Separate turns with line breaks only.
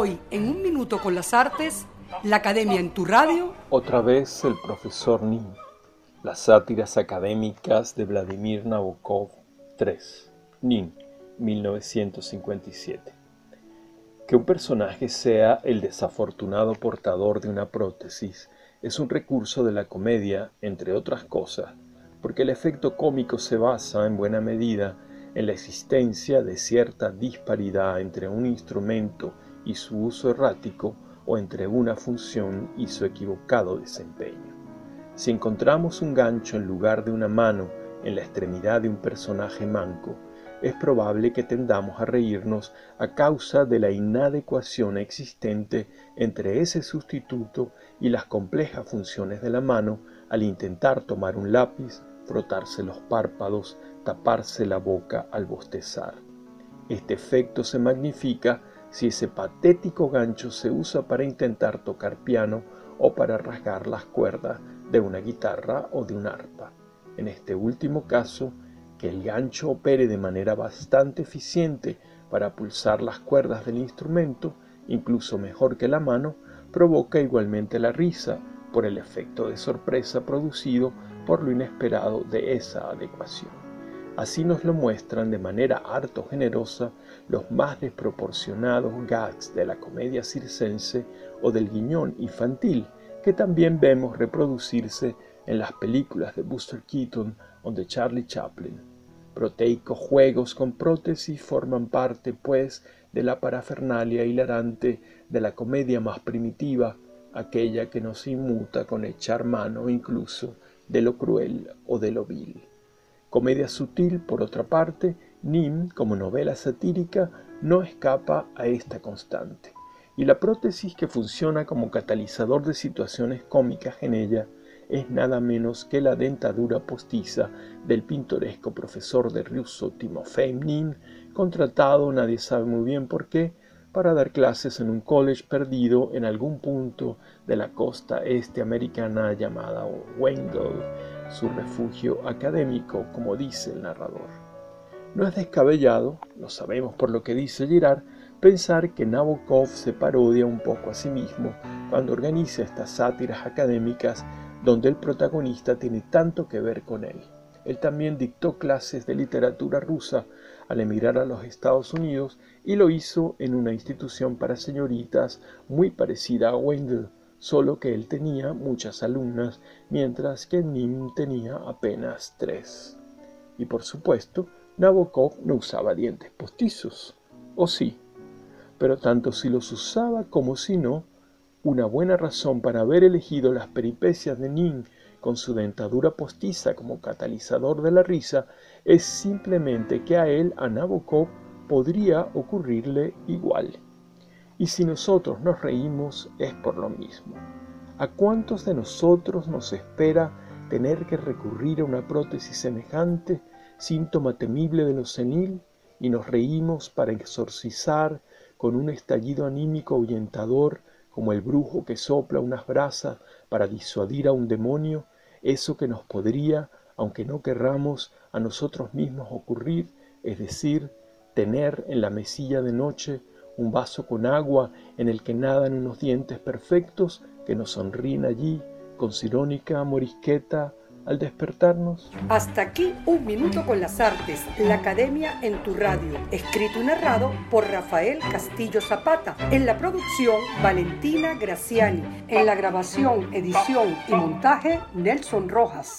Hoy, en un minuto con las artes, la Academia en tu radio.
Otra vez el profesor Nin. Las sátiras académicas de Vladimir Nabokov 3. Nin, 1957. Que un personaje sea el desafortunado portador de una prótesis es un recurso de la comedia, entre otras cosas, porque el efecto cómico se basa en buena medida en la existencia de cierta disparidad entre un instrumento y su uso errático o entre una función y su equivocado desempeño. Si encontramos un gancho en lugar de una mano en la extremidad de un personaje manco, es probable que tendamos a reírnos a causa de la inadecuación existente entre ese sustituto y las complejas funciones de la mano al intentar tomar un lápiz, frotarse los párpados, taparse la boca al bostezar. Este efecto se magnifica si ese patético gancho se usa para intentar tocar piano o para rasgar las cuerdas de una guitarra o de un arpa. En este último caso, que el gancho opere de manera bastante eficiente para pulsar las cuerdas del instrumento, incluso mejor que la mano, provoca igualmente la risa por el efecto de sorpresa producido por lo inesperado de esa adecuación. Así nos lo muestran de manera harto generosa los más desproporcionados gags de la comedia circense o del guiñón infantil que también vemos reproducirse en las películas de Buster Keaton o de Charlie Chaplin. Proteicos juegos con prótesis forman parte, pues, de la parafernalia hilarante de la comedia más primitiva, aquella que nos inmuta con echar mano incluso de lo cruel o de lo vil. Comedia sutil, por otra parte, Nim, como novela satírica, no escapa a esta constante. Y la prótesis que funciona como catalizador de situaciones cómicas en ella es nada menos que la dentadura postiza del pintoresco profesor de ruso Timofey Nim, contratado nadie sabe muy bien por qué, para dar clases en un college perdido en algún punto de la costa este americana llamada Wengel, su refugio académico, como dice el narrador. No es descabellado, lo sabemos por lo que dice Girard, pensar que Nabokov se parodia un poco a sí mismo cuando organiza estas sátiras académicas donde el protagonista tiene tanto que ver con él. Él también dictó clases de literatura rusa al emigrar a los Estados Unidos y lo hizo en una institución para señoritas muy parecida a Wendell, solo que él tenía muchas alumnas, mientras que Nim tenía apenas tres. Y por supuesto, Nabokov no usaba dientes postizos, o sí, pero tanto si los usaba como si no, una buena razón para haber elegido las peripecias de Nim con su dentadura postiza como catalizador de la risa es simplemente que a él, a Nabokov, podría ocurrirle igual. Y si nosotros nos reímos es por lo mismo. ¿A cuántos de nosotros nos espera tener que recurrir a una prótesis semejante, síntoma temible de lo senil, y nos reímos para exorcizar con un estallido anímico ahuyentador como el brujo que sopla unas brasas para disuadir a un demonio, eso que nos podría, aunque no querramos, a nosotros mismos ocurrir, es decir, tener en la mesilla de noche un vaso con agua en el que nadan unos dientes perfectos que nos sonríen allí con sirónica morisqueta al despertarnos.
Hasta aquí un minuto con las artes, la academia en tu radio, escrito y narrado por Rafael Castillo Zapata, en la producción Valentina Graciani, en la grabación, edición y montaje Nelson Rojas.